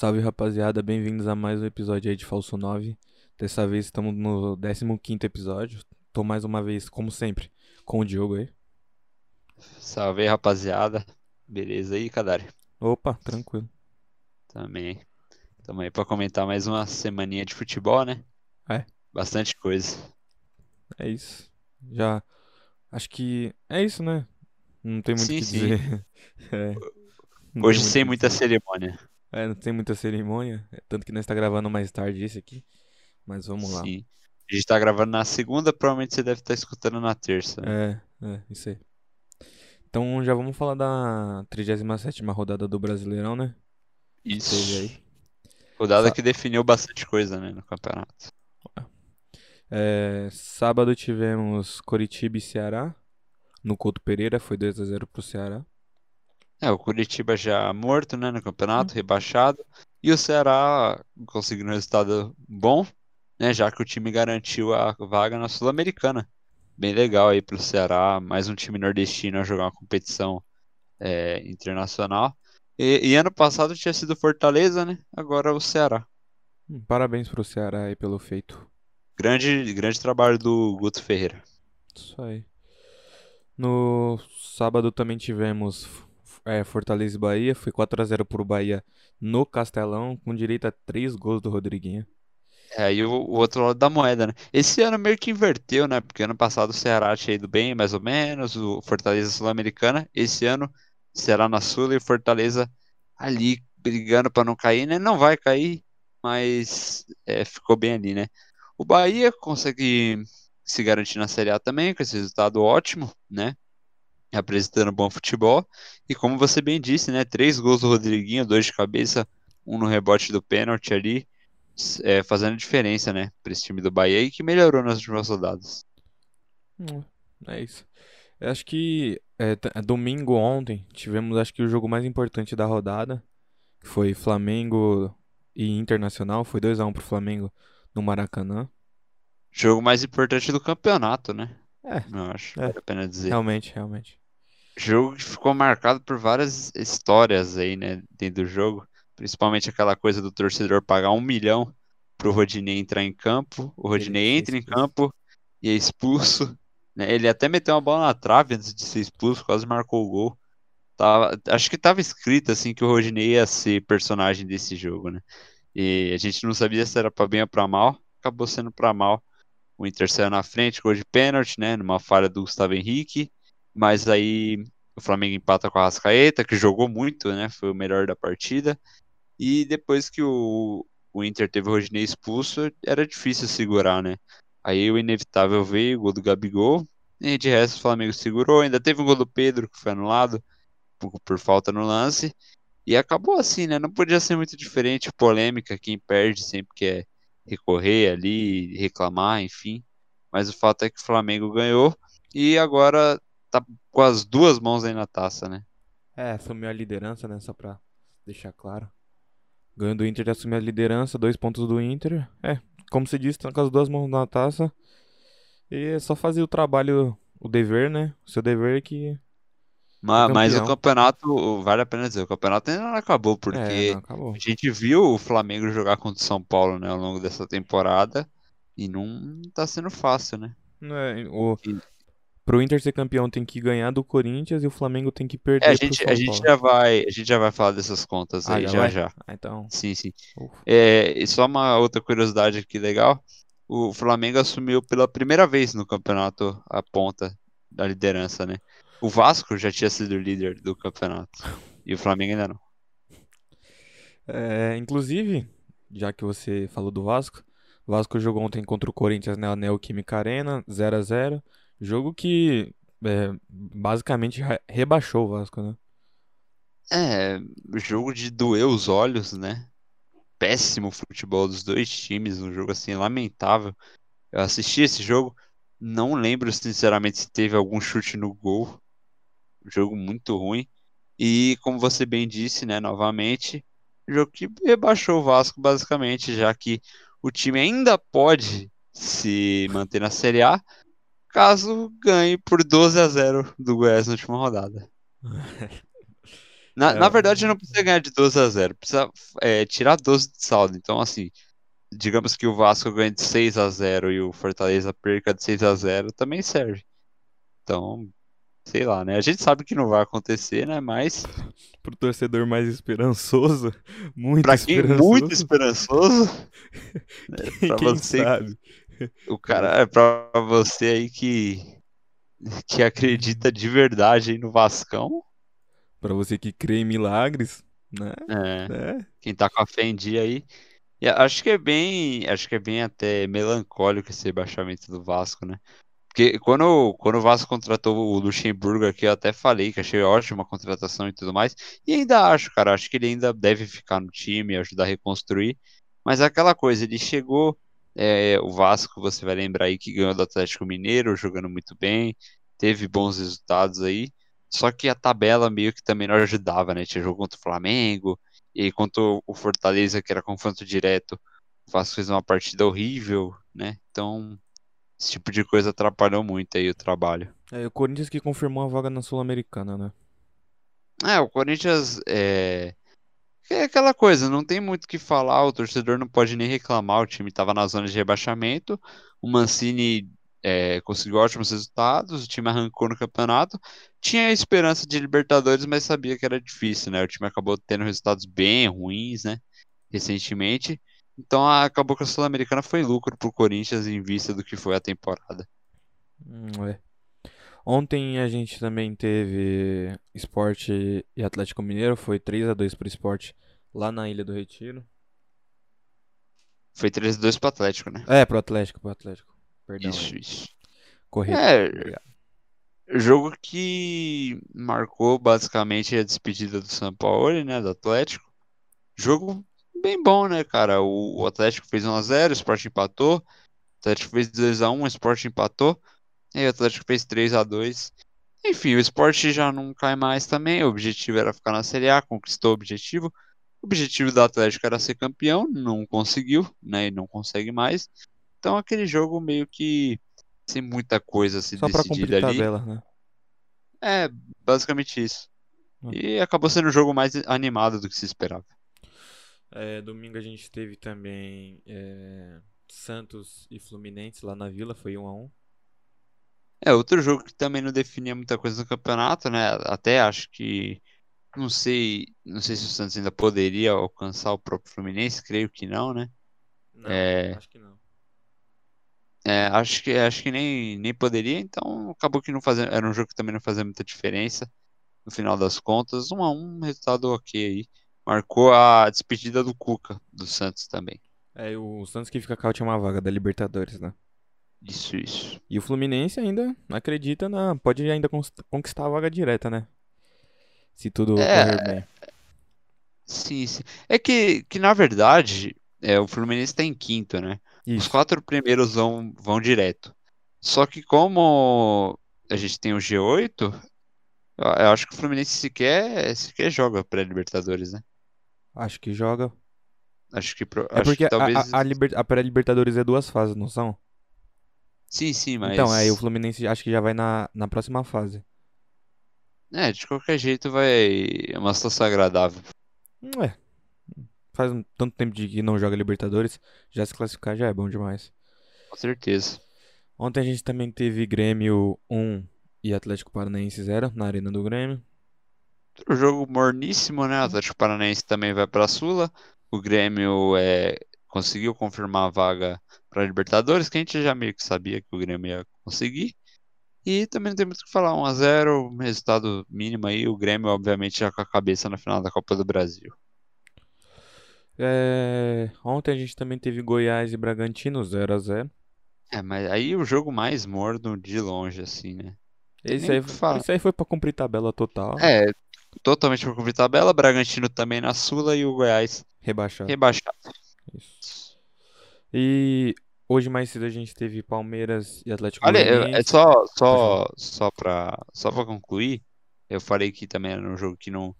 Salve rapaziada, bem-vindos a mais um episódio aí de Falso 9. Dessa vez estamos no 15 episódio. Tô mais uma vez, como sempre, com o Diogo aí. Salve aí, rapaziada. Beleza aí, Kadari? Opa, tranquilo. Também. Tamo aí pra comentar mais uma semaninha de futebol, né? É. Bastante coisa. É isso. Já. Acho que. É isso, né? Não tem muito o que sim. dizer. É, Hoje sem muita cerimônia. É, não tem muita cerimônia. é, Tanto que nós está gravando mais tarde esse aqui. Mas vamos lá. Sim. A gente tá gravando na segunda, provavelmente você deve estar escutando na terça. né? É, é, isso aí. Então já vamos falar da 37ª rodada do Brasileirão, né? Isso. aí. Rodada que definiu bastante coisa, né, no campeonato. É, sábado tivemos Coritiba e Ceará. No Couto Pereira foi 2 a 0 pro Ceará. É, o Curitiba já morto, né, no campeonato, rebaixado. E o Ceará conseguindo um resultado bom, né, já que o time garantiu a vaga na Sul-Americana. Bem legal aí pro Ceará, mais um time nordestino a jogar uma competição é, internacional. E, e ano passado tinha sido Fortaleza, né? Agora o Ceará. Hum, Parabéns pro Ceará aí pelo feito. Grande, grande trabalho do Guto Ferreira. Isso aí. No sábado também tivemos é, Fortaleza e Bahia. Foi 4 a 0 pro Bahia no Castelão, com direito a 3 gols do Rodriguinho. É, aí o, o outro lado da moeda, né? Esse ano meio que inverteu, né? Porque ano passado o Ceará tinha ido bem, mais ou menos, o Fortaleza Sul-Americana. Esse ano, Ceará na Sul e Fortaleza ali brigando pra não cair, né? Não vai cair, mas é, ficou bem ali, né? O Bahia consegue se garantir na Série A também, com esse resultado ótimo, né? Apresentando bom futebol. E como você bem disse, né? Três gols do Rodriguinho, dois de cabeça, um no rebote do pênalti ali é, fazendo diferença, né, para esse time do Bahia e que melhorou nas últimas rodadas. Hum, É isso. Eu acho que é, é, domingo ontem tivemos acho que o jogo mais importante da rodada, que foi Flamengo e Internacional, foi 2 a 1 pro Flamengo no Maracanã. Jogo mais importante do campeonato, né? É, Eu acho, É. vale a pena dizer. realmente, realmente. Jogo que ficou marcado por várias histórias aí, né, dentro do jogo. Principalmente aquela coisa do torcedor pagar um milhão pro Rodinei entrar em campo. O Rodinei entra em campo e é expulso. né? Ele até meteu uma bola na trave antes de ser expulso, quase marcou o gol. Tava, acho que tava escrito assim que o Rodinei ia ser personagem desse jogo, né? E a gente não sabia se era pra bem ou pra mal. Acabou sendo pra mal. O Inter saiu na frente, gol de pênalti, né? Numa falha do Gustavo Henrique. Mas aí o Flamengo empata com a Arrascaeta, que jogou muito, né? Foi o melhor da partida. E depois que o, o Inter teve o Rodinei expulso, era difícil segurar, né? Aí o inevitável veio, o gol do Gabigol. E de resto o Flamengo segurou. Ainda teve um gol do Pedro, que foi anulado por, por falta no lance. E acabou assim, né? Não podia ser muito diferente. Polêmica, quem perde sempre quer recorrer ali, reclamar, enfim. Mas o fato é que o Flamengo ganhou. E agora tá com as duas mãos aí na taça, né? É, assumiu a liderança, né? Só pra deixar claro. Ganho do Inter de assumir a liderança, dois pontos do Inter. É, como se disse, tá com as duas mãos na taça. E é só fazer o trabalho, o dever, né? O seu dever que. Ma- Mas o campeonato, vale a pena dizer, o campeonato ainda não acabou, É, porque não, acabou. a gente viu o Flamengo jogar contra o São Paulo, né, ao longo dessa temporada e não tá sendo fácil, né? Não é, o, pro Inter ser campeão tem que ganhar do Corinthians e o Flamengo tem que É, a perder gente, a gente já vai, a gente já vai falar dessas contas Ah, aí, já já vai? já. Ah, então. Sim, sim. ufa. É, e só uma outra curiosidade aqui legal, o Flamengo assumiu pela primeira vez no campeonato a ponta da liderança, né? O Vasco já tinha sido líder do campeonato e o Flamengo ainda não. É, inclusive, já que você falou do Vasco, o Vasco jogou ontem contra o Corinthians na Neoquímica Arena, 0 a 0 Jogo que é, basicamente re- rebaixou o Vasco, né? É, jogo de doer os olhos, né? Péssimo futebol dos dois times, um jogo assim lamentável. Eu assisti esse jogo, não lembro sinceramente se teve algum chute no gol. Um jogo muito ruim. E como você bem disse, né, novamente, jogo que rebaixou o Vasco basicamente, já que o time ainda pode se manter na Série A, caso ganhe por 12 a 0 do Goiás na última rodada. Na, É, na verdade, não precisa ganhar de 12 a 0. Precisa é, tirar 12 de saldo. Então, assim, digamos que o Vasco ganhe de 6 a 0 e o Fortaleza perca de 6 a 0 também serve. Então, sei lá, né? A gente sabe que não vai acontecer, né? Mas Pro torcedor mais esperançoso, muito pra quem é esperançoso. muito esperançoso, né, quem, pra quem você, sabe? O cara é pra você aí que que acredita de verdade aí no Vascão, Pra você que crê em milagres, né? é, É. quem tá com a fé em dia aí. E acho que é bem, acho que é bem até melancólico esse rebaixamento do Vasco, né? Porque quando, quando o Vasco contratou o Luxemburgo aqui, eu até falei que achei ótima a contratação e tudo mais. E ainda acho, cara, acho que ele ainda deve ficar no time, ajudar a reconstruir. Mas é aquela coisa, ele chegou, é, o Vasco, você vai lembrar aí que ganhou do Atlético Mineiro, jogando muito bem, teve bons resultados aí. Só que a tabela meio que também não ajudava, né? Tinha jogo contra o Flamengo, e contra o Fortaleza, que era confronto direto, o Vasco fez uma partida horrível, né? Então, esse tipo de coisa atrapalhou muito aí o trabalho. É, o Corinthians que confirmou a vaga na Sul-Americana, né? É, o Corinthians é... é aquela coisa, não tem muito o que falar, o torcedor não pode nem reclamar, o time estava na zona de rebaixamento, o Mancini é, conseguiu ótimos resultados, o time arrancou no campeonato, tinha a esperança de Libertadores, mas sabia que era difícil, né? O time acabou tendo resultados bem ruins, né? Recentemente. Então acabou que a Sul-Americana foi lucro pro Corinthians em vista do que foi a temporada. Hum, é. Ontem a gente também teve Sport e Atlético Mineiro, foi 3 a 2 pro Sport lá na Ilha do Retiro. Foi 3x2 pro Atlético, né? É, pro Atlético, pro Atlético. Perdão. Isso, aí. isso. Correto. É, Obrigado. jogo que marcou basicamente a despedida do São Paulo, né, do Atlético. Jogo bem bom, né, cara? O, Atlético fez 1x0, o Sport empatou. O Atlético fez 2x1, o Sport empatou. E aí o Atlético fez 3x2. Enfim, o Sport já não cai mais também. O objetivo era ficar na Série A, conquistou o objetivo. O objetivo do Atlético era ser campeão, não conseguiu, né? E não consegue mais. Então aquele jogo meio que sem muita coisa a se Só decidida ali. tabela, né? É, basicamente isso. E acabou sendo um jogo mais animado do que se esperava. É, domingo a gente teve também é, Santos e Fluminense lá na Vila, foi 1 a 1 É, outro jogo que também não definia muita coisa no campeonato, né? Até acho que não sei, não sei se o Santos ainda poderia alcançar o próprio Fluminense, creio que não, né? Não, É. acho que não. É, acho que acho que nem, nem poderia, então acabou que não fazia, era um jogo que também não fazia muita diferença. No final das contas, um a um, resultado ok aí. Marcou a despedida do Cuca, do Santos também. É, o Santos que fica com a última vaga da Libertadores, né? Isso, isso. E o Fluminense ainda acredita na. Pode ainda conquistar a vaga direta, né? Se tudo É. correr bem. Sim, sim. É que, que na verdade, é, o Fluminense tá em quinto, né? Os Isso. quatro primeiros vão, vão direto. Só que como a gente tem o G8, eu, acho que o Fluminense sequer, sequer joga pré-Libertadores, né? Acho que joga. Acho que, pro- É acho porque que a- talvez. a, a, liber- a pré-Libertadores é duas fases, não são? Sim, sim, mas. Então, aí o Fluminense acho que já vai na, na próxima fase. É, de qualquer jeito vai. É uma situação agradável. Hum, É. Faz um- tanto tempo de que não joga Libertadores, já se classificar já é bom demais. Com certeza. Ontem a gente também teve Grêmio 1 e Atlético Paranaense 0 na Arena do Grêmio. O jogo morníssimo, né? O Atlético Paranaense também vai pra Sula. O Grêmio é, conseguiu confirmar a vaga pra Libertadores, que a gente já meio que sabia que o Grêmio ia conseguir. E também não tem muito o que falar. 1x0, resultado mínimo aí. O Grêmio, obviamente, já com a cabeça na final da Copa do Brasil. É, Ontem a gente também teve Goiás e Bragantino 0 a 0 É, mas aí o jogo mais morno de longe, assim, né? Esse aí, esse aí foi pra cumprir tabela total, É, totalmente por cumprir tabela. Bragantino também na Sula e o Goiás rebaixado. rebaixado. Isso. E hoje mais cedo a gente teve Palmeiras e Atlético Olha, é- é só, só, só pra, só pra concluir, eu falei que também era um jogo que não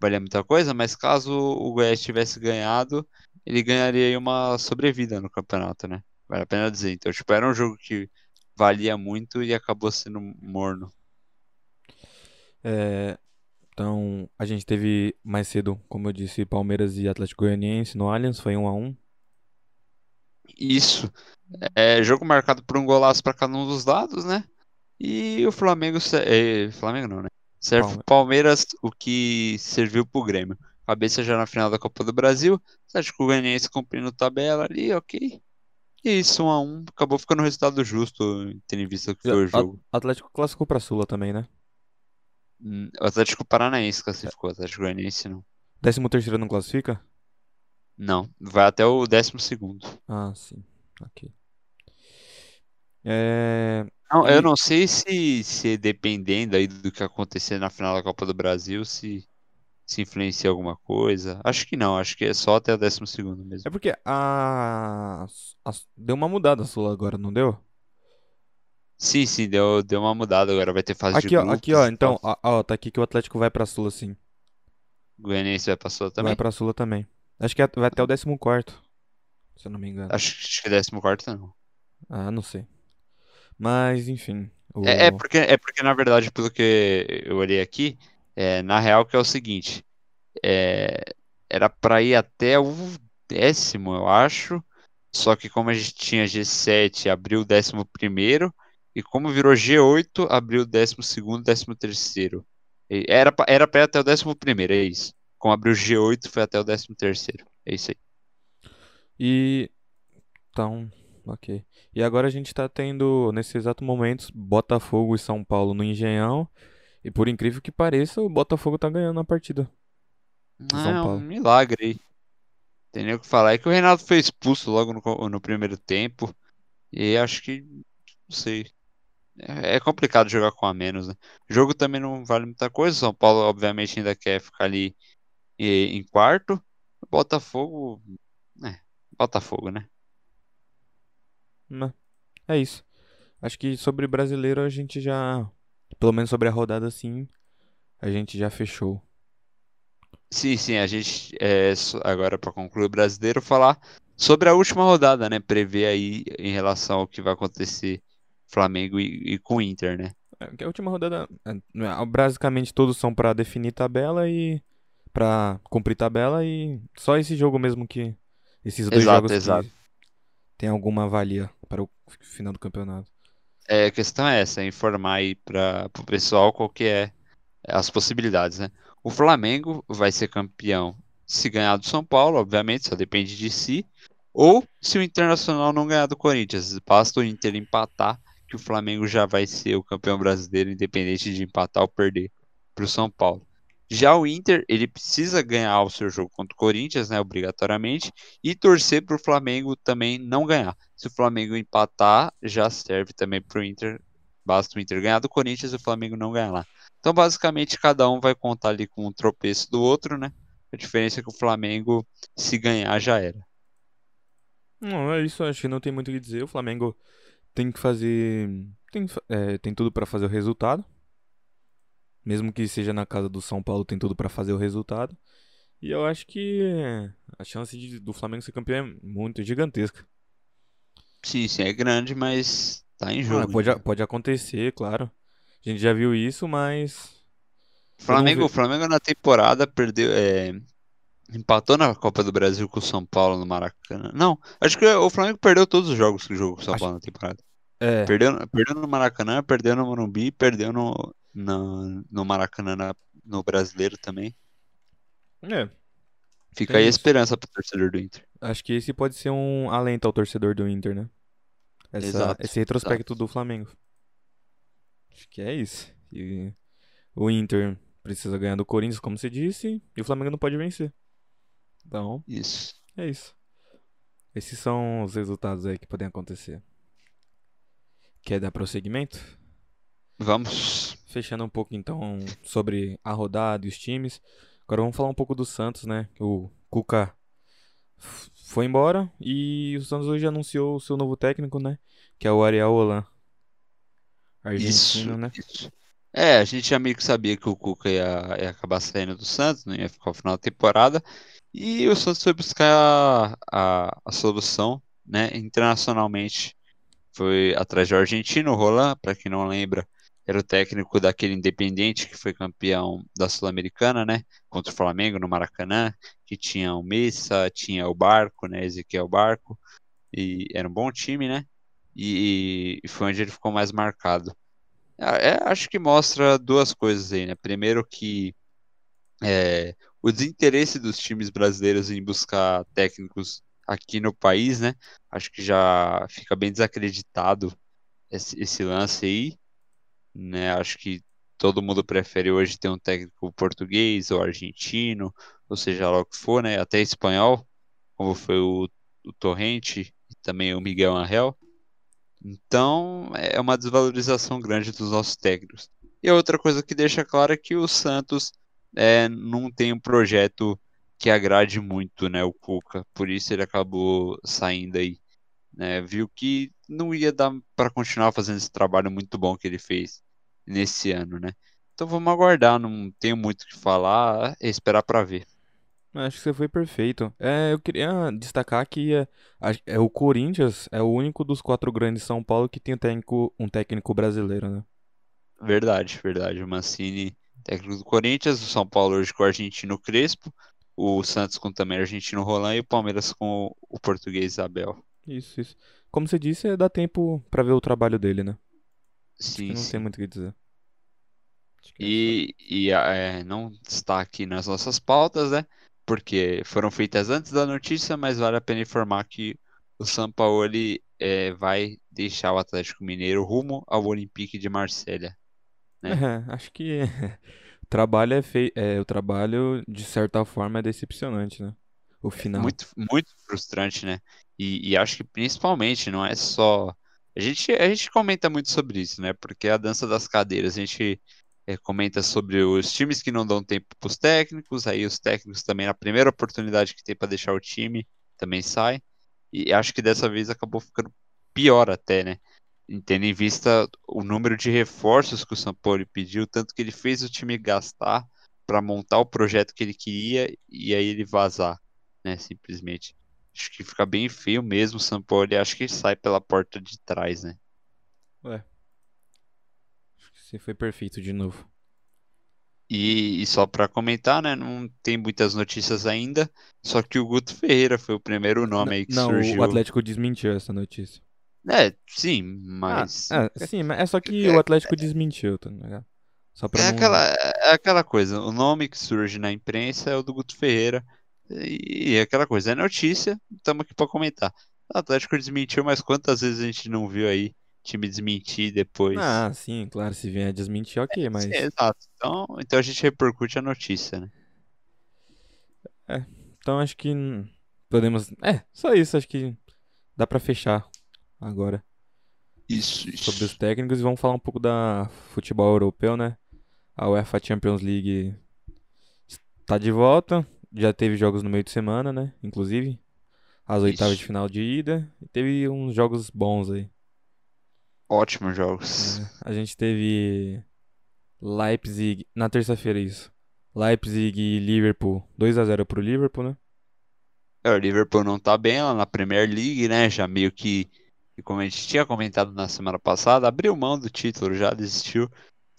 valia muita coisa, mas caso o Goiás tivesse ganhado, ele ganharia aí uma sobrevida no campeonato, né? Vale a pena dizer. Então, tipo, era um jogo que valia muito e acabou sendo morno. É, Então, a gente teve mais cedo, como eu disse, Palmeiras e Atlético Goianiense no Allianz, foi 1 a 1 Isso. É jogo marcado por um golaço para cada um dos lados, né? E o Flamengo. É, Flamengo não, né? Serve pro Palmeiras o que serviu pro Grêmio. Cabeça já na final da Copa do Brasil. Atlético Goianiense cumprindo tabela ali, ok. E isso, 1 a 1 Acabou ficando um resultado justo, tendo em vista que foi o jogo. Atlético classificou pra Sula também, né? O Atlético Paranaense classificou, o Atlético Goianiense não. 13 terceiro não classifica? Não, vai até o décimo segundo. Ah, sim. Ok. É... Não, eu não sei se, se dependendo aí do que acontecer na final da Copa do Brasil, se se influencia alguma coisa. Acho que não, acho que é só até o décimo segundo mesmo. É porque a... a- deu uma mudada a Sula agora, não deu? Sim, sim, deu, deu uma mudada agora, vai ter fase de Aqui, ó, grupos aqui, ó, então, ó, ó, tá aqui que o Atlético vai pra Sula, sim. Goianiense vai pra Sula Vai também? pra Sula também. Acho que é- vai até o 14º, se eu não me engano. Acho, acho que décimo quarto não. Ah, não sei. Mas, enfim. O... É, é porque, é porque, na verdade, pelo que eu olhei aqui, é, na real que é o seguinte, é, era pra ir até o décimo, eu acho, só que como a gente tinha G7, abriu o décimo primeiro, e como virou G8, abriu o décimo segundo, décimo terceiro. E Era, pra- era pra ir até o décimo primeiro, é isso. Como abriu o G8, foi até o décimo terceiro. É isso aí. E. Então, ok. E agora a gente tá tendo, nesse exato momento, Botafogo e São Paulo no Engenhão. E por incrível que pareça, o Botafogo tá ganhando a partida. Ah, é um milagre aí. Tem nem o que falar. É que o Renato foi expulso logo no, no primeiro tempo. E acho que, não sei. É é complicado jogar com a menos, né? O jogo também não vale muita coisa. São Paulo, obviamente, ainda quer ficar ali em quarto. Botafogo. É, Botafogo, né? Né? É isso. Acho que sobre brasileiro a gente já. Pelo menos sobre a rodada, sim. A gente já fechou. Sim, sim, a gente é, agora para concluir o brasileiro falar sobre a última rodada, né? Prever aí em relação ao que vai acontecer Flamengo e, e com o Inter, né? É, a última rodada. é, é, Basicamente todos são pra definir tabela e. Pra cumprir tabela e. Só esse jogo mesmo que. Esses dois Exato, jogos que exato. tem alguma valia para o final do campeonato. É, a questão é essa, é informar aí para o pessoal qual que é as possibilidades, né? O Flamengo vai ser campeão se ganhar do São Paulo, obviamente, só depende de si, ou se o Internacional não ganhar do Corinthians. Basta o Inter empatar, que o Flamengo já vai ser o campeão brasileiro, independente de empatar ou perder para o São Paulo. Já o Inter, ele precisa ganhar o seu jogo contra o Corinthians, né, obrigatoriamente, e torcer para o Flamengo também não ganhar. Se o Flamengo empatar, já serve também para o Inter. Basta o Inter ganhar do Corinthians e o Flamengo não ganhar lá. Então, basicamente, cada um vai contar ali com o tropeço do outro, né? A diferença é que o Flamengo, se ganhar, já era. Não, é isso, acho que não tem muito o que dizer. O Flamengo tem que fazer. Tem, é, tem tudo pra fazer o resultado. Mesmo que seja na casa do São Paulo, tem tudo pra fazer o resultado. E eu acho que a chance de- do Flamengo ser campeão é muito gigantesca. Sim, sim, é grande, mas tá em Ah, jogo. pode, ainda. pode acontecer, claro. A gente já viu isso, mas. O Flamengo, Flamengo na temporada perdeu, é, empatou na Copa do Brasil com o São Paulo no Maracanã. Não, acho que o Flamengo perdeu todos os jogos que jogou com o São Acho- Paulo na temporada. É. Perdeu, perdeu no Maracanã, perdeu no Morumbi, perdeu no, no, no Maracanã na- no Brasileiro também. É. Fica Tem aí a esperança pro torcedor do Inter. Acho que esse pode ser um alento ao torcedor do Inter, né? Essa- Exato, esse retrospecto do Flamengo. Acho que é isso. E o Inter precisa ganhar do Corinthians, como você disse, e o Flamengo não pode vencer. Então, Isso. é isso. Esses são os resultados aí que podem acontecer. Quer dar prosseguimento? Vamos. Fechando um pouco então sobre a rodada e os times. Agora vamos falar um pouco do Santos, né? O Cuca foi embora e o Santos hoje anunciou o seu novo técnico, né? Que é o Ariel Holan. Isso, Argentino, né? isso. É, a gente já meio que sabia que o Cuca ia, ia acabar saindo do Santos, não ia ficar no final da temporada. E o Santos foi buscar a, a, a solução, né, internacionalmente. Foi atrás do argentino, Roland, para quem não lembra, era o técnico daquele Independente que foi campeão da Sul-Americana, né? Contra o Flamengo no Maracanã, que tinha o Messa, tinha o Barco, né? Ezequiel Barco, e era um bom time, né? E, e foi onde ele ficou mais marcado. É, é, acho que mostra duas coisas aí, né? Primeiro que é, o desinteresse dos times brasileiros em buscar técnicos aqui no país, né? Acho que já fica bem desacreditado esse, esse lance aí né? Acho que todo mundo prefere hoje ter um técnico português ou argentino, ou seja lá o que for, né? Até espanhol, como foi o, o Torrente e também o Miguel Angel. Então, é uma desvalorização grande dos nossos técnicos. E outra coisa que deixa claro é que o Santos é, não tem um projeto que agrade muito, né, o Cuca. Por isso ele acabou saindo aí. Né? Viu que não ia dar para continuar fazendo esse trabalho muito bom que ele fez nesse ano, né? Então vamos aguardar, não tenho muito o que falar, é esperar para ver. Acho que você foi perfeito. É, eu queria destacar que é, é, o Corinthians é o único dos quatro grandes de São Paulo que tem um técnico, um técnico brasileiro, né? Verdade, verdade. O Mancini, técnico do Corinthians, o São Paulo hoje com o argentino Crespo, o Santos com também o argentino Roland e o Palmeiras com o português Isabel. Isso, isso. Como você disse, dá tempo para ver o trabalho dele, né? Sim, não sim. tem muito o que dizer. É e, e é, não está aqui nas nossas pautas, né? Porque foram feitas antes da notícia, mas vale a pena informar que o Sampaoli é, vai deixar o Atlético Mineiro rumo ao Olympique de Marselha. Né? É, acho que o trabalho é feito. É, o trabalho, de certa forma, é decepcionante, né? O final. Muito, muito frustrante, né? E, e acho que principalmente não é só. A gente, a gente comenta muito sobre isso, né? Porque a dança das cadeiras, a gente é, comenta sobre os times que não dão tempo para os técnicos, aí os técnicos também, na primeira oportunidade que tem para deixar o time, também sai. E acho que dessa vez acabou ficando pior até, né? Tendo em vista o número de reforços que o São Paulo pediu, tanto que ele fez o time gastar para montar o projeto que ele queria e aí ele vazar, né? Simplesmente. Acho que fica bem feio mesmo o São Paulo. Acho que sai pela porta de trás, né? Ué. Acho que você foi perfeito de novo. E, e só para comentar, né? Não tem muitas notícias ainda. Só que o Guto Ferreira foi o primeiro nome N aí que não, surgiu. o Atlético desmentiu essa notícia. É, sim, mas. Ah, é, sim, mas é só que o Atlético desmentiu, tá ligado? Só pra É não... aquela, é aquela coisa. O nome que surge na imprensa é o do Guto Ferreira. E é aquela coisa, é notícia, estamos aqui para comentar. O Atlético desmentiu, mas quantas vezes a gente não viu aí time desmentir depois? Ah, sim, claro, se vier a desmentir, ok, mas. Sim, exato. Então, então a gente repercute a notícia, né? É, então acho que podemos. É, só isso, acho que dá pra fechar agora Isso, sobre os isso. técnicos e vamos falar um pouco da futebol europeu, né? A UEFA Champions League está de volta, já teve jogos no meio de semana, né? Inclusive, as oitavas de Isso. final de ida, e teve uns jogos bons aí. Ótimos jogos. É, a gente teve Leipzig na terça-feira isso. Leipzig e Liverpool, 2 a 0 pro Liverpool, né? É, o Liverpool não tá bem lá na Premier League, né? Já meio que, que como a gente tinha comentado na semana passada, abriu mão do título, já desistiu.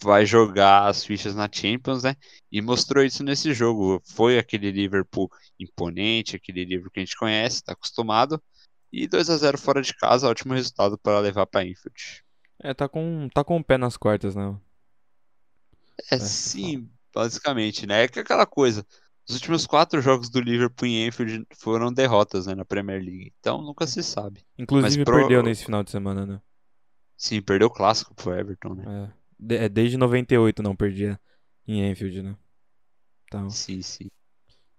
Vai jogar as fichas na Champions, né? E mostrou isso nesse jogo. Foi aquele Liverpool imponente, aquele Liverpool que a gente conhece, tá acostumado. E 2 a 0 fora de casa, ótimo resultado para levar para Anfield. É, tá com, tá com o pé nas quartas, né? É É, sim, basicamente, né? É que aquela coisa. Os últimos quatro jogos do Liverpool em Anfield foram derrotas, né, na Premier League. Então nunca se sabe. Inclusive pro- perdeu nesse final de semana, né? Sim, perdeu o clássico pro Everton, né? É, de- é desde 98 não perdia em Anfield, né? Então, Sim, sim.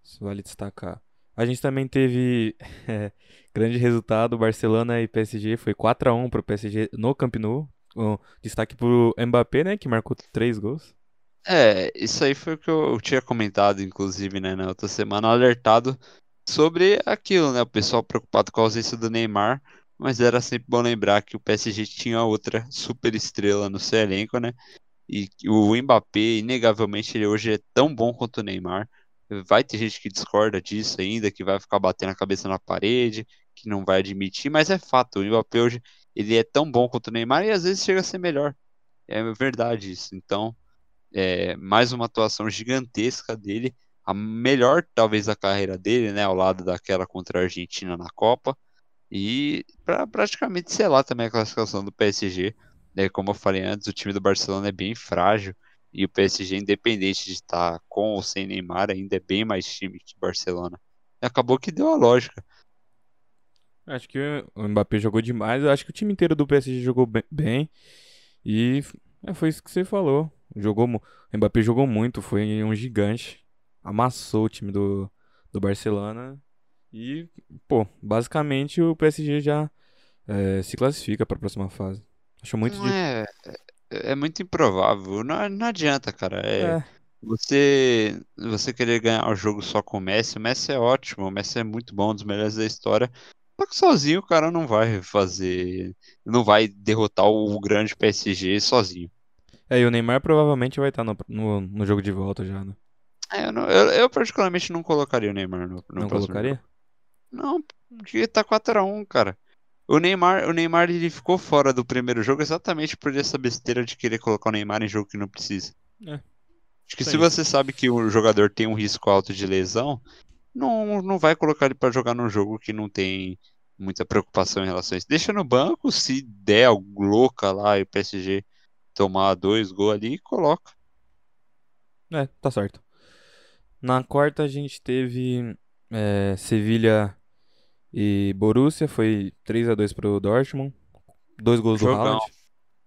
isso vale destacar. A gente também teve é, grande resultado, Barcelona e PSG, foi 4 a 1 pro PSG no Camp Nou. Um destaque pro Mbappé, né, que marcou três gols. É, isso aí foi o que eu tinha comentado, inclusive, né, na outra semana, alertado sobre aquilo, né? O pessoal preocupado com a ausência do Neymar, mas era sempre bom lembrar que o PSG tinha outra super estrela no seu elenco, né? E o Mbappé, inegavelmente, ele hoje é tão bom quanto o Neymar. Vai ter gente que discorda disso ainda, que vai ficar batendo a cabeça na parede, que não vai admitir, mas é fato, o Mbappé hoje ele é tão bom quanto o Neymar e às vezes chega a ser melhor. É verdade isso. Então, é, mais uma atuação gigantesca dele, a melhor talvez da carreira dele, né, ao lado daquela contra a Argentina na Copa, e para praticamente selar também a classificação do PSG. Né, como eu falei antes, o time do Barcelona é bem frágil e o PSG, independente de estar com ou sem Neymar, ainda é bem mais time que Barcelona. Acabou que deu a lógica. Acho que o Mbappé jogou demais. Eu acho que o time inteiro do PSG jogou bem. E é, foi isso que você falou. Jogou, o Mbappé jogou muito, foi um gigante. Amassou o time do, do Barcelona. E, pô, basicamente o PSG já é, se classifica para a próxima fase. Acho muito é, é, é muito improvável. Não, não adianta, cara. É, é. Você, você querer ganhar o jogo só com o Messi, o Messi é ótimo, o Messi é muito bom, um dos melhores da história. Só que sozinho o cara não vai fazer. Não vai derrotar o grande PSG sozinho. É, e o Neymar provavelmente vai estar no, no, no jogo de volta já, né? É, eu, não, eu, eu, particularmente não colocaria o Neymar no, no Não colocaria? Jogo. Não, porque tá 4x1, cara. O Neymar, o Neymar ele ficou fora do primeiro jogo exatamente por essa besteira de querer colocar o Neymar em jogo que não precisa. É. Acho que se você sabe que o jogador tem um risco alto de lesão, não, não vai colocar ele para jogar num jogo que não tem muita preocupação em relação a isso. Deixa no banco, se der algo louca lá e o PSG tomar dois gols ali, coloca. É, tá certo. Na quarta a gente teve é, Sevilha e Borussia, foi 3 a 2 pro Dortmund. Dois gols jogão. do Haaland.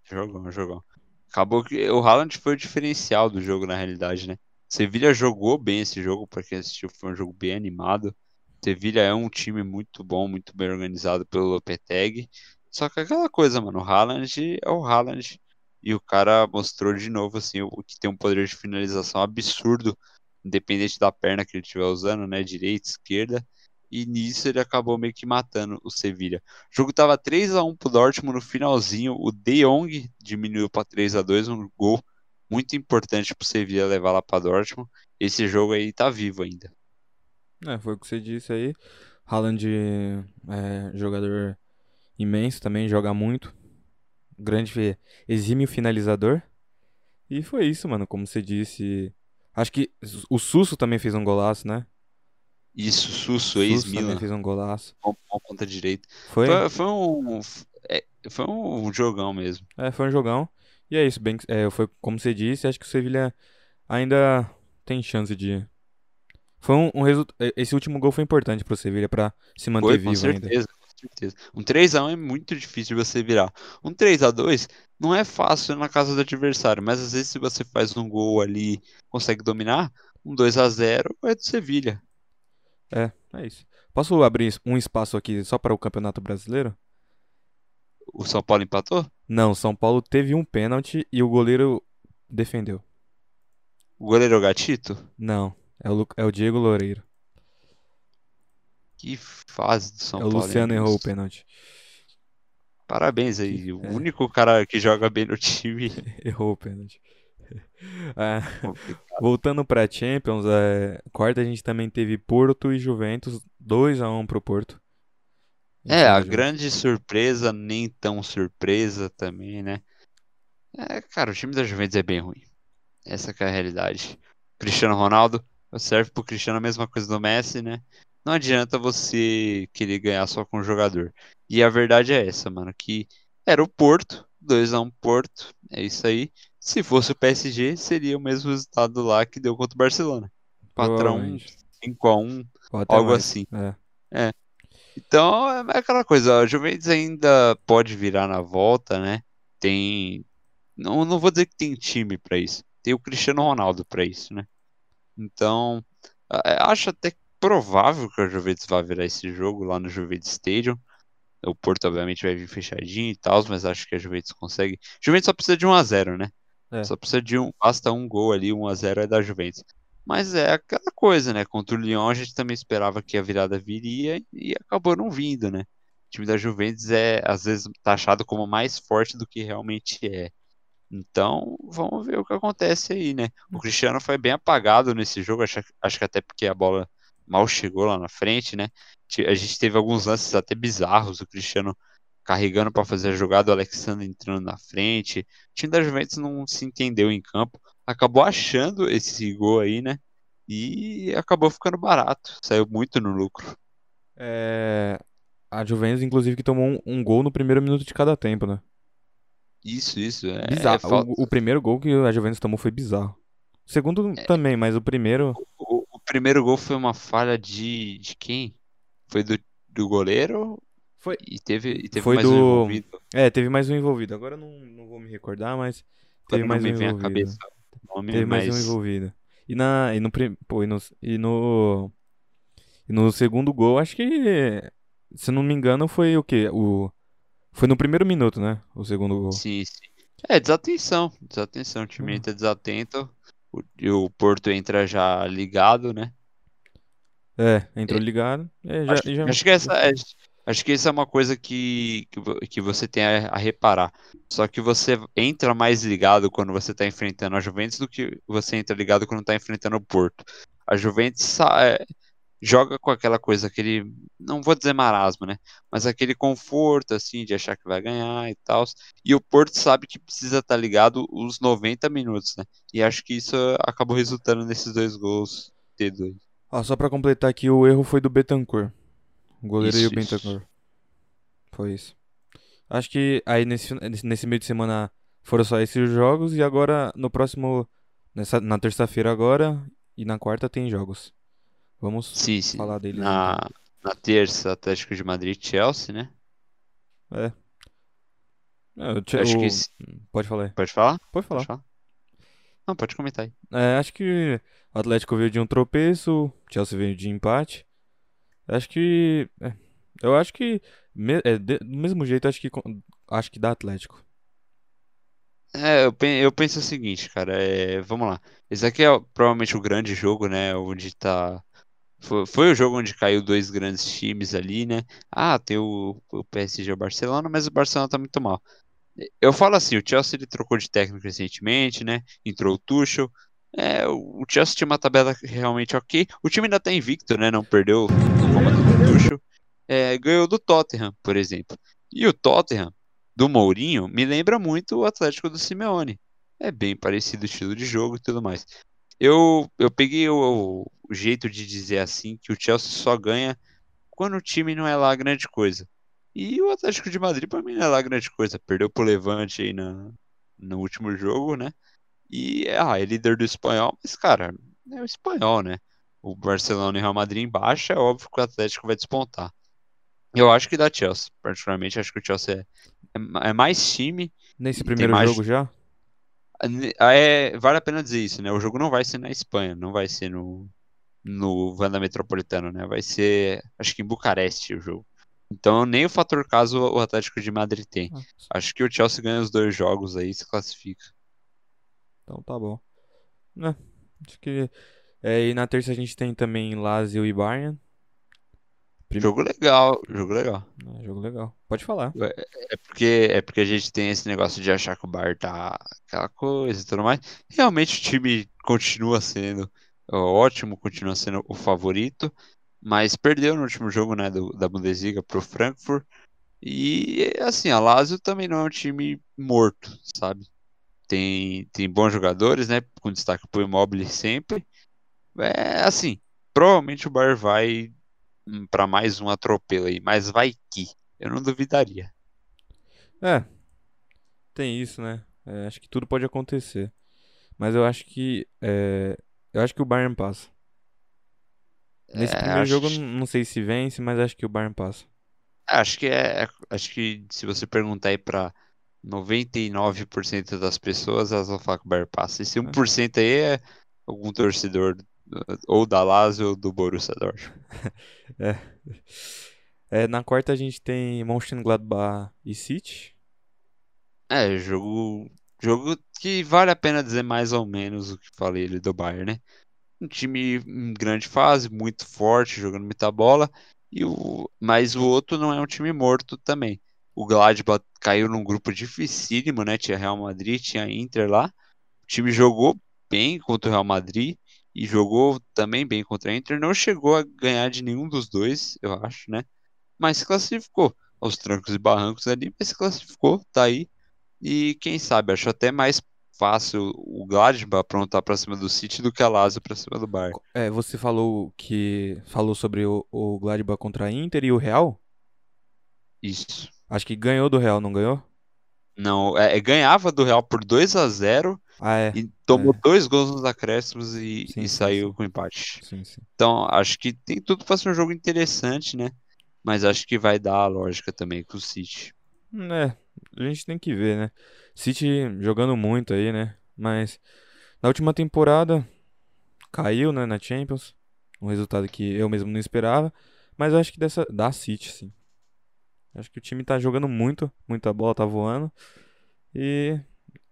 Jogão, jogão. Acabou que o Haaland foi o diferencial do jogo na realidade, né? Sevilha jogou bem esse jogo, para quem assistiu, foi um jogo bem animado. Sevilha é um time muito bom, muito bem organizado pelo Lopetegui. Só que aquela coisa, mano, o Haaland é o Haaland. E o cara mostrou de novo, assim, o que tem um poder de finalização absurdo, independente da perna que ele estiver usando, né? Direita, esquerda. E nisso ele acabou meio que matando o Sevilha. O jogo tava 3 a 1 pro Dortmund no finalzinho. O De Jong diminuiu para 3 a 2 um gol muito importante pro Sevilla levar lá pra Dortmund. Esse jogo aí tá vivo ainda. É, foi o que você disse aí. Haaland é jogador imenso também, joga muito. Grande exímio finalizador. E foi isso, mano, como você disse. Acho que o Susso também fez um golaço, né? Isso, Susso, ex-Milan. também fez um golaço. Com, com ponta direita. Foi? Foi, foi um... É, foi um jogão mesmo. É, foi um jogão. E é isso, bem, é, foi como você disse, acho que o Sevilha ainda tem chance de. Foi um, um resultado. Esse último gol foi importante pro Sevilha para se manter foi, vivo com certeza, ainda. Certeza. Um 3x1 é muito difícil de você virar. Um 3x2 não é fácil na casa do adversário, mas às vezes se você faz um gol ali, consegue dominar, um 2x0 é do Sevilha. É, é isso. Posso abrir um espaço aqui só para o Campeonato Brasileiro? O São Paulo empatou? Não, São Paulo teve um pênalti e o goleiro defendeu. O goleiro é o Gatito? Não, é o, é o Diego Loureiro. Que fase do São é Paulo. O Luciano errou o pênalti. Parabéns aí. O é. único cara que joga bem no time. errou o pênalti. É, voltando para Champions, é, quarta a gente também teve Porto e Juventus, 2 a 1 pro Porto. É, a grande surpresa, nem tão surpresa também, né? É, cara, o time da Juventus é bem ruim. Essa é a realidade. Cristiano Ronaldo serve pro Cristiano a mesma coisa do Messi, né? Não adianta você querer ganhar só com o jogador. E a verdade é essa, mano, que era o Porto, 2x1 Porto, é isso aí. Se fosse o PSG, seria o mesmo resultado lá que deu contra o Barcelona. 4x1, 5x1, algo mais. assim. É. é. Então, é aquela coisa, a Juventus ainda pode virar na volta, né? Tem. Não, não vou dizer que tem time para isso. Tem o Cristiano Ronaldo para isso, né? Então, acho até provável que a Juventus vá virar esse jogo lá no Juventus Stadium. O Porto, obviamente, vai vir fechadinho e tal, mas acho que a Juventus consegue. Juventus só precisa de 1x0, né? É. Só precisa de um. Basta um gol ali, 1x0 é da Juventus. Mas é aquela coisa, né? Contra o Lyon a gente também esperava que a virada viria e acabou não vindo, né? O time da Juventus é às vezes taxado como mais forte do que realmente é. Então, vamos ver o que acontece aí, né? O Cristiano foi bem apagado nesse jogo, acho, acho que até porque a bola mal chegou lá na frente, né? A gente teve alguns lances até bizarros, o Cristiano carregando para fazer a jogada, o Alexandre entrando na frente. O time da Juventus não se entendeu em campo, acabou achando esse gol aí, né? E acabou ficando barato, saiu muito no lucro. É, a Juventus, inclusive, que tomou um, um gol no primeiro minuto de cada tempo, né? Isso, isso. É, Bizarro. é O, o primeiro gol que a Juventus tomou foi bizarro. O segundo É. também, mas o primeiro. Primeiro gol foi uma falha de, de quem? Foi do, do goleiro Foi. e teve, e teve Foi mais um do- envolvido. É, teve mais um envolvido. Agora eu não, não vou me recordar, mas teve mais não um me envolvido. cabeça o nome, Teve mais um envolvido. E na e no pô, e no, e no e no segundo gol, acho que se não me engano foi o quê? O foi no primeiro minuto, né? O segundo gol. sim, sim. É, desatenção, desatenção. O time Hum. entra desatento o, e o Porto entra já ligado, né? É, entrou ligado. É, já, Acho, já acho que essa é, acho que isso é uma coisa que, que, que você tem a, a reparar. Só que você entra mais ligado quando você está enfrentando a Juventus do que você entra ligado quando está enfrentando o Porto. A Juventus é, joga com aquela coisa, aquele, não vou dizer marasmo, né? Mas aquele conforto, assim, de achar que vai ganhar e tal. E o Porto sabe que precisa estar ligado os 90 minutos, né? E acho que isso acabou resultando nesses dois gols T2. Ó, só pra completar aqui, o erro foi do Betancourt. O goleiro e o Isso, isso. Betancourt. Foi isso. Acho que aí nesse, nesse- nesse meio de semana foram só esses jogos e agora no próximo. Nessa, na terça-feira agora e na quarta tem jogos. Vamos Sim, sim. falar deles Na, então. na terça, Atlético de Madrid e Chelsea, né? É. É, Che- Acho o- que esse- Pode falar. Pode falar? Pode falar. Pode falar? Não, pode comentar aí. É, acho que o Atlético veio de um tropeço, o Chelsea veio de empate. Acho que. é, eu acho que. me- é, de- do mesmo jeito, acho que. Acho que dá Atlético. É, eu, pen- eu penso o seguinte, cara, é, vamos lá. Esse aqui é provavelmente o grande jogo, né? Onde tá. Foi, foi o jogo onde caiu dois grandes times ali, né? Ah, tem o, o PSG e o Barcelona, mas o Barcelona tá muito mal. Eu falo assim, o Chelsea ele trocou de técnico recentemente, né? Entrou o Tuchel. É, o o Chelsea tinha uma tabela realmente ok. O time ainda tá invicto, né? Não perdeu no comando do Tuchel. É, ganhou do Tottenham, por exemplo. E o Tottenham, do Mourinho, me lembra muito o Atlético do Simeone. É bem parecido o estilo de jogo e tudo mais. Eu, eu peguei o, o jeito de dizer assim que o Chelsea só ganha quando o time não é lá grande coisa. E o Atlético de Madrid, pra mim, não é lá grande coisa. Perdeu pro Levante aí na, no último jogo, né? E ah, é líder do espanhol, mas, cara, é o espanhol, né? O Barcelona e o Real Madrid embaixo, é óbvio que o Atlético vai despontar. Eu acho que dá Chelsea. Particularmente, acho que o Chelsea é, é é mais time. Nesse primeiro mais- jogo já? Ah, É, vale a pena dizer isso, né? O jogo não vai ser na Espanha, não vai ser no, no Wanda Metropolitano, né? Vai ser, acho que em Bucareste o jogo. Então, nem o fator caso o Atlético de Madrid tem. Ah, Acho que o Chelsea ganha os dois jogos aí e se classifica. Então tá bom. Né? Acho que. É, e na terça a gente tem também Lazio e Bayern. Prim- Jogo legal, jogo legal. É, jogo legal. Pode falar. É porque, é porque a gente tem esse negócio de achar que o Bar tá aquela coisa e tudo mais. Realmente o time continua sendo ótimo, continua sendo o favorito, mas perdeu no último jogo, né, do- da Bundesliga pro Frankfurt. E assim, a Lazio também não é um time morto, sabe? Tem, tem bons jogadores, né, com destaque pro Immobile sempre. É assim, provavelmente o Bar vai hum, pra mais um atropelo aí, mas vai que. Eu não duvidaria. É. Tem isso, né? É, acho que tudo pode acontecer. Mas eu acho que. é, eu acho que o Bayern passa. Nesse É, primeiro acho- jogo, não sei se vence, mas acho que o Bayern passa. Acho que é, é- acho que se você perguntar aí pra 99% das pessoas, elas vão falar que o Bayern passa. Esse 1% aí é algum torcedor uh, ou da Lazio ou do Borussia Dortmund. É. É, na quarta a gente tem Mönchengladbach e City. É, jogo, jogo que vale a pena dizer mais ou menos o que falei ali do Bayern, né? Um time em grande fase, muito forte, jogando muita bola, e o, mas o outro não é um time morto também. O Gladbach caiu num grupo dificílimo, né? Tinha Real Madrid, tinha Inter lá. O time jogou bem contra o Real Madrid e jogou também bem contra a Inter. Não chegou a ganhar de nenhum dos dois, eu acho, né? Mas se classificou. aos trancos e barrancos ali, mas se classificou, tá aí. E quem sabe, acho até mais fácil o Gladbach aprontar pra cima do City do que a Lazio pra cima do Bayern. É, você falou que falou sobre o, o Gladbach contra a Inter e o Real? Isso. Acho que ganhou do Real, não ganhou? Não, é, é, ganhava do Real por 2 a 0 Ah, é. e tomou É. dois gols nos acréscimos e, Sim, e saiu sim. com empate. Sim, sim. Então, acho que tem tudo pra ser um jogo interessante, né? Mas acho que vai dar a lógica também com o City. É, a gente tem que ver, né? City jogando muito aí, né? Mas na última temporada caiu, né, na Champions. Um resultado que eu mesmo não esperava. Mas eu acho que dessa dá City, sim. Acho que o time tá jogando muito, muita bola tá voando. E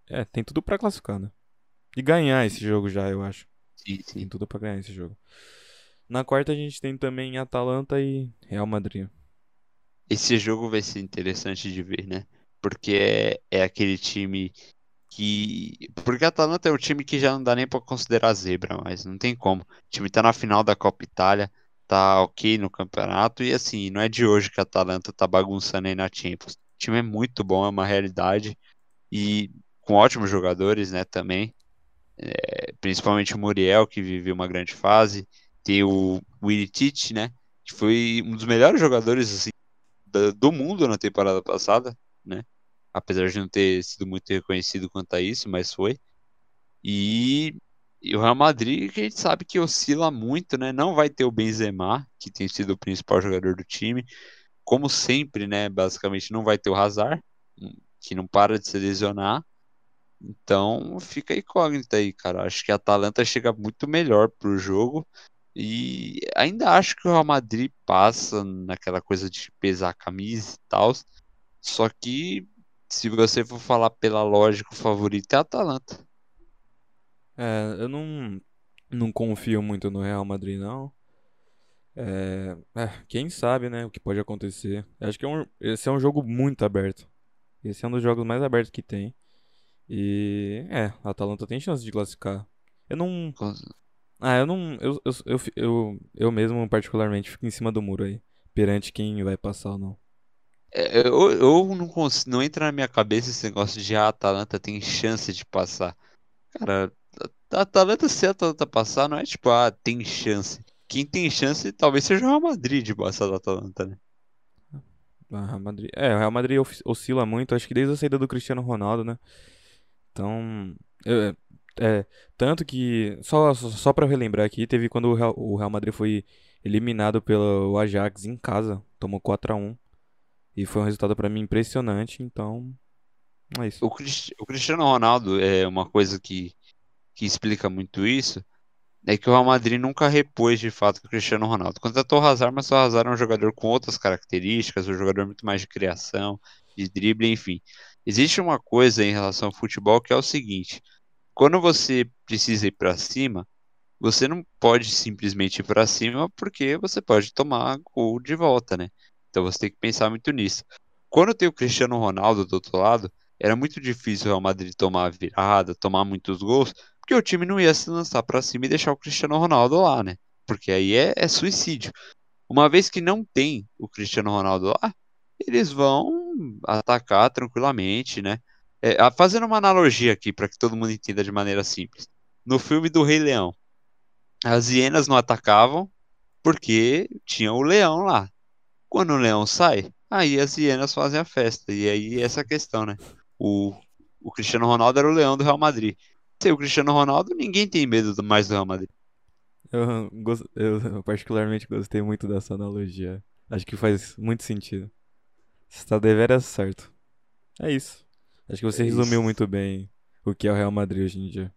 é, tem tudo pra classificar, né? E ganhar esse jogo já, eu acho. Sim, Tem sim. tudo pra ganhar esse jogo. Na quarta a gente tem também Atalanta e Real Madrid. Esse jogo vai ser interessante de ver, né? Porque é, é aquele time que. Porque a Atalanta é um time que já não dá nem pra considerar zebra, mas não tem como. O time tá na final da Copa Itália, tá ok no campeonato, e assim, não é de hoje que a Atalanta tá bagunçando aí na Champions. O time é muito bom, é uma realidade, e com ótimos jogadores, né, também. É, principalmente o Muriel, que viveu uma grande fase. Tem o Willitic, né? Que foi um dos melhores jogadores assim, do mundo na temporada passada, né? Apesar de não ter sido muito reconhecido quanto a isso, mas foi. E, e o Real Madrid, que a gente sabe que oscila muito, né? Não vai ter o Benzema, que tem sido o principal jogador do time. Como sempre, né? Basicamente não vai ter o Hazard, hum, que não para de se lesionar. Então fica incógnita aí, cara. Acho que a Atalanta chega muito melhor pro jogo. E ainda acho que o Real Madrid passa naquela coisa de pesar a camisa e tal. Só que se você for falar pela lógica, o favorito é a Atalanta. É, eu não, não confio muito no Real Madrid, não. É, é, quem sabe, né, o que pode acontecer. Acho que é um, esse é um jogo muito aberto. Esse é um dos jogos mais abertos que tem. E, é, a Atalanta tem chance de classificar. Eu não. Ah, eu não. Eu, eu, eu, eu, eu mesmo, particularmente, fico em cima do muro aí. Perante quem vai passar ou não. É, Eu, eu não consigo, não entra na minha cabeça esse negócio de ah, a Atalanta tem chance de passar. Cara, a Atalanta, se a Atalanta passar, não é tipo, ah, tem chance. Quem tem chance talvez seja o Real Madrid de passar da Atalanta, né? Ah, Real Madrid. É, o Real Madrid osci- oscila muito, acho que desde a saída do Cristiano Ronaldo, né? Então, eu- é, tanto que só só, só para relembrar aqui, teve quando o Real, o Real Madrid foi eliminado pelo Ajax em casa, tomou 4 a 1 e foi um resultado pra mim impressionante, então é isso. O, Cris- o Cristiano Ronaldo é uma coisa que, que explica muito isso, é que o Real Madrid nunca repôs de fato o Cristiano Ronaldo. Contratou o Hazard, mas o Hazard é um jogador com outras características, um jogador muito mais de criação, de drible, enfim. Existe uma coisa em relação ao futebol que é o seguinte: quando você precisa ir para cima, você não pode simplesmente ir para cima porque você pode tomar gol de volta, né? Então você tem que pensar muito nisso. Quando tem o Cristiano Ronaldo do outro lado, era muito difícil o Real Madrid tomar virada, tomar muitos gols, porque o time não ia se lançar para cima e deixar o Cristiano Ronaldo lá, né? Porque aí é, é suicídio. Uma vez que não tem o Cristiano Ronaldo lá, eles vão atacar tranquilamente, né? É, fazendo uma analogia aqui para que todo mundo entenda de maneira simples. No filme do Rei Leão, as hienas não atacavam porque tinha o leão lá. Quando o leão sai, aí as hienas fazem a festa. E aí essa é a questão, né? O, o Cristiano Ronaldo era o leão do Real Madrid. Sem o Cristiano Ronaldo, ninguém tem medo do- mais do Real Madrid. Eu, eu particularmente gostei muito dessa analogia. Acho que faz muito sentido. Você está deveras certo. É isso. Acho que você É resumiu muito bem o que é o Real Madrid hoje em dia.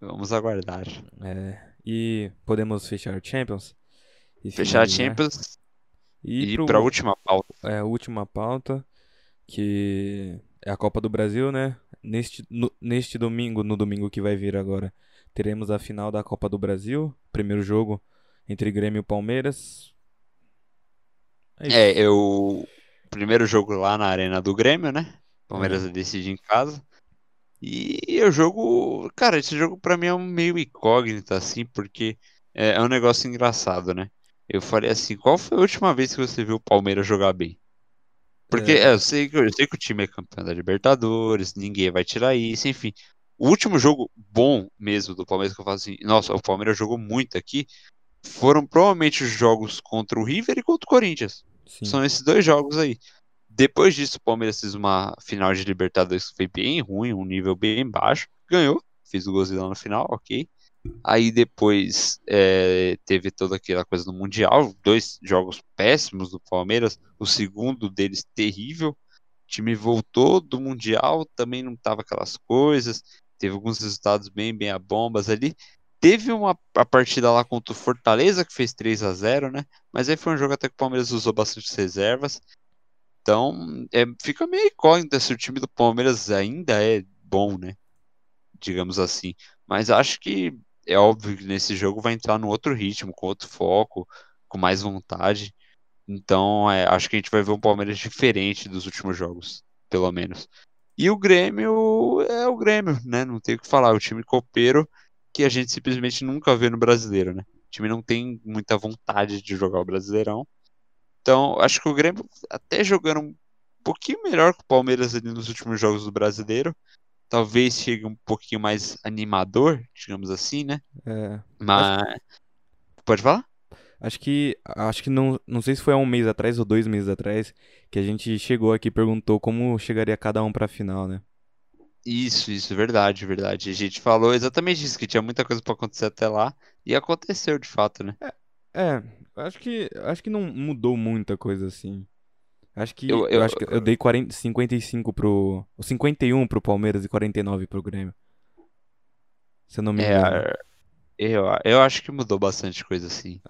Vamos aguardar. É, e podemos fechar o Champions e Fechar a finalizar. Champions E e ir para a última pauta. é, a última pauta, que é a Copa do Brasil, né? Neste, no- neste domingo, no domingo que vai vir agora, teremos a final da Copa do Brasil. Primeiro jogo entre Grêmio e Palmeiras. É. É, eu. Primeiro jogo lá na Arena do Grêmio, né? Palmeiras decide em casa. E o jogo. Cara, esse jogo pra mim é um meio incógnito, assim, porque é, é um negócio engraçado, né? Eu falei assim, qual foi a última vez que você viu o Palmeiras jogar bem? Porque É. é, eu, sei que, eu sei que o time é campeão da Libertadores, ninguém vai tirar isso, enfim. O último jogo bom mesmo do Palmeiras, que eu falo assim, nossa, o Palmeiras jogou muito aqui, foram provavelmente os jogos contra o River e contra o Corinthians. Sim. São esses dois jogos aí. Depois disso, o Palmeiras fez uma final de Libertadores que foi bem ruim, um nível bem baixo. Ganhou, fez o golzinho lá no final, ok. Aí depois é, teve toda aquela coisa no Mundial, dois jogos péssimos do Palmeiras, o segundo deles terrível. O time voltou do Mundial, também não tava aquelas coisas, teve alguns resultados bem, bem a bombas ali. Teve uma a partida lá contra o Fortaleza, que fez 3 a 0 né? Mas aí foi um jogo até que o Palmeiras usou bastante reservas. Então, é, fica meio incógnita se o time do Palmeiras ainda é bom, né? Digamos assim. Mas acho que é óbvio que nesse jogo vai entrar no outro ritmo, com outro foco, com mais vontade. Então, é, acho que a gente vai ver um Palmeiras diferente dos últimos jogos, pelo menos. E o Grêmio é o Grêmio, né? Não tem o que falar. O time copeiro que a gente simplesmente nunca vê no brasileiro, né? O time não tem muita vontade de jogar o Brasileirão. Então, acho que o Grêmio, até jogando um pouquinho melhor que o Palmeiras ali nos últimos jogos do brasileiro, talvez chegue um pouquinho mais animador, digamos assim, né? É, Mas. Pode falar? acho que acho que não, não sei se foi há um mês atrás ou dois meses atrás que a gente chegou aqui e perguntou como chegaria cada um pra final, né? Isso, isso, verdade, verdade. A gente falou exatamente isso, que tinha muita coisa pra acontecer até lá, e aconteceu de fato, né? É, acho que acho que não mudou muita coisa assim. Acho que Eu- eu, eu- acho que eu dei 40, 55 pro, 51 pro Palmeiras e 49 pro Grêmio. Se eu não me É, engano. a- eu, eu acho que mudou bastante coisa, assim.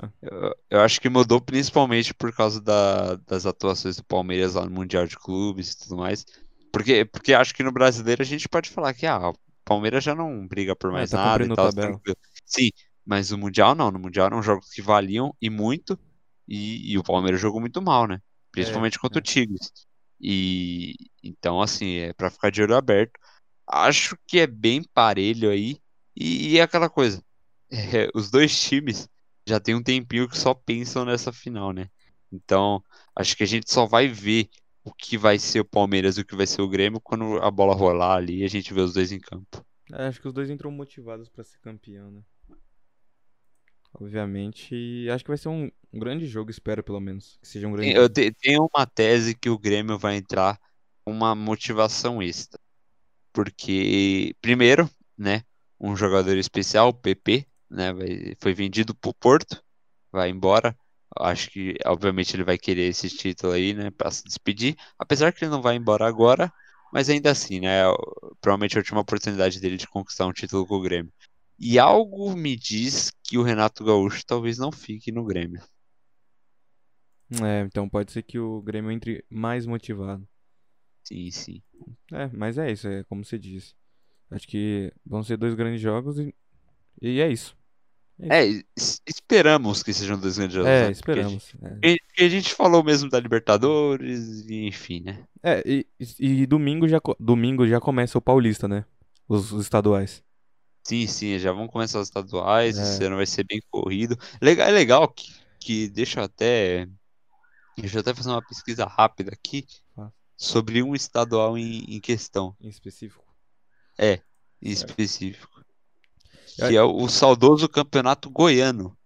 Ah. Eu, eu acho que mudou principalmente por causa da- das atuações do Palmeiras lá no Mundial de Clubes e tudo mais. Porque, porque acho que no brasileiro a gente pode falar que ah, o Palmeiras já não briga por É, mais tá nada e tal. tranquilo. Sim, mas o Mundial não. No Mundial eram jogos que valiam e muito. E, e o Palmeiras jogou muito mal, né? Principalmente contra é. o Tigres. E então, assim, é pra ficar de olho aberto. Acho que é bem parelho aí. E, e é aquela coisa. é, os dois times já tem um tempinho que só pensam nessa final, né? Então, acho que a gente só vai ver o que vai ser o Palmeiras e o que vai ser o Grêmio quando a bola rolar ali e a gente vê os dois em campo. É, acho que os dois entram motivados pra ser campeão, né? Obviamente, acho que vai ser um, um grande jogo, espero pelo menos. Que seja um grande Eu jogo. te- tenho uma tese que o Grêmio vai entrar com uma motivação extra. Porque, primeiro, né, um jogador especial, o PP, né, vai- foi vendido pro Porto, vai embora. Acho que, obviamente, ele vai querer esse título aí, né, pra se despedir. Apesar que ele não vai embora agora, mas ainda assim, né, é o- provavelmente a última oportunidade dele de conquistar um título com o Grêmio. E algo me diz que o Renato Gaúcho talvez não fique no Grêmio. É, então pode ser que o Grêmio entre mais motivado. Sim, sim. É, mas é isso, é como você disse. Acho que vão ser dois grandes jogos e, e é isso. É, es- esperamos que sejam dois grandes jogos. É, né? Porque a gente- esperamos. É, a gente falou mesmo da Libertadores, e enfim, né? É, e, e- domingo já, domingo já começa o Paulista, né? Os, os estaduais. Sim, sim, já vão começar os estaduais, É. esse ano vai ser bem corrido. Legal, é legal que, que deixa eu até. Deixa eu até fazer uma pesquisa rápida aqui Faça. sobre um estadual em, em questão, Em específico. em Certo. específico. É. Que é o, o saudoso campeonato goiano.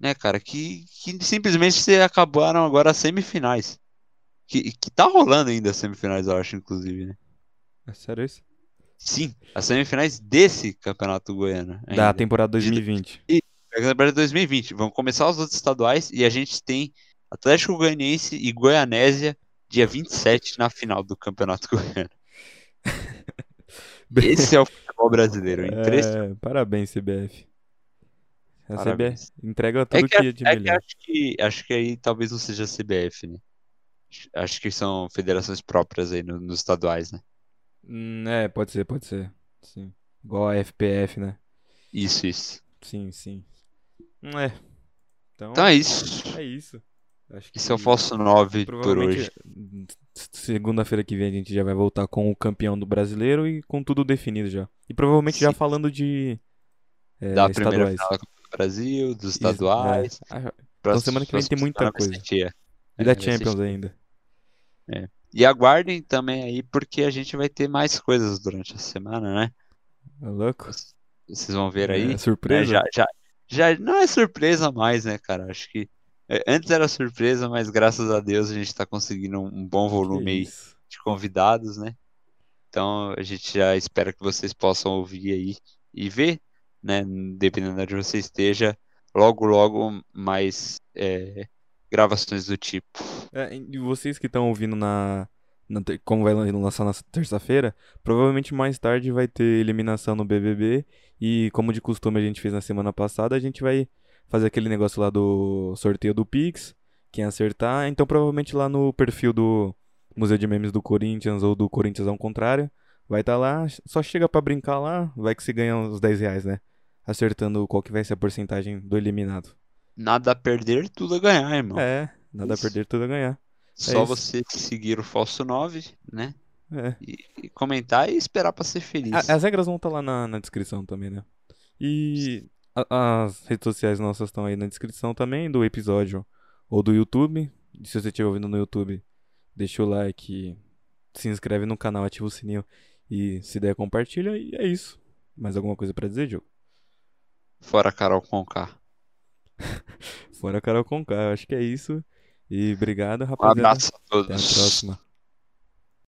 Né, cara? Que, que simplesmente se acabaram agora as semifinais. Que, que tá rolando ainda as semifinais, eu acho, inclusive, né? É sério isso? Sim, as semifinais desse campeonato goiano. Da ainda. temporada 2020. É campeonato 2020. Vão começar os outros estaduais e a gente tem Atlético Goianiense e Goianésia dia 27 na final do Campeonato Goiano. Esse é o futebol brasileiro. É, parabéns, CBF. A Parabéns. CBF entrega É tudo que, que é de é que melhor. acho que acho que aí talvez não seja a CBF, né? Acho que são federações próprias aí no- nos estaduais, né? Hum, é, pode ser, pode ser. Sim. Igual a FPF, né? Isso, isso. Sim, sim. Hum, É. Então, Então é isso. é isso. Acho que Esse é o falso 9 por hoje. segunda-feira que vem a gente já vai voltar com o campeão do brasileiro e com tudo definido já. E provavelmente já Sim. falando de é, Da primeira final do Brasil, dos Is- estaduais. é, a- Então semana que vem tem muita coisa. E é, da Champions ainda. É. E aguardem também aí, porque a gente vai ter mais coisas durante a semana, né? É louco? Vocês vão ver aí. É surpresa? Já, já, já não é surpresa mais, né, cara? Acho que é, antes era surpresa, mas graças a Deus a gente tá conseguindo um bom volume aí de convidados, né? Então a gente já espera que vocês possam ouvir aí e ver, né? Dependendo de onde você esteja, logo, logo mais é, gravações do tipo. É, e vocês que estão ouvindo na, na, Como vai lançar na terça-feira, provavelmente mais tarde vai ter eliminação no BBB. E como de costume a gente fez na semana passada, a gente vai fazer aquele negócio lá do sorteio do Pix. Quem acertar. Então provavelmente lá no perfil do Museu de Memes do Corinthians ou do Corinthians ao contrário. Vai estar tá lá, só chega para brincar lá, vai que se ganha uns 10 reais, né? Acertando qual que vai ser a porcentagem do eliminado. Nada a perder, tudo a ganhar, irmão. É, nada Isso. a perder, tudo a ganhar. Só é você seguir o Falso 9, né? É. E, e, comentar e esperar para ser feliz. A, as regras vão estar tá lá na, na, descrição também, né? E a, as redes sociais nossas estão aí na descrição também do episódio ou do YouTube. E se você estiver ouvindo no YouTube, deixa o like, se inscreve no canal, ativa o sininho e se der compartilha e é isso. Mais alguma coisa para dizer, Diogo? Fora Carol Conká. Fora Carol Conká, acho que é isso. E obrigado, rapaziada. Um abraço a todos. Até a próxima.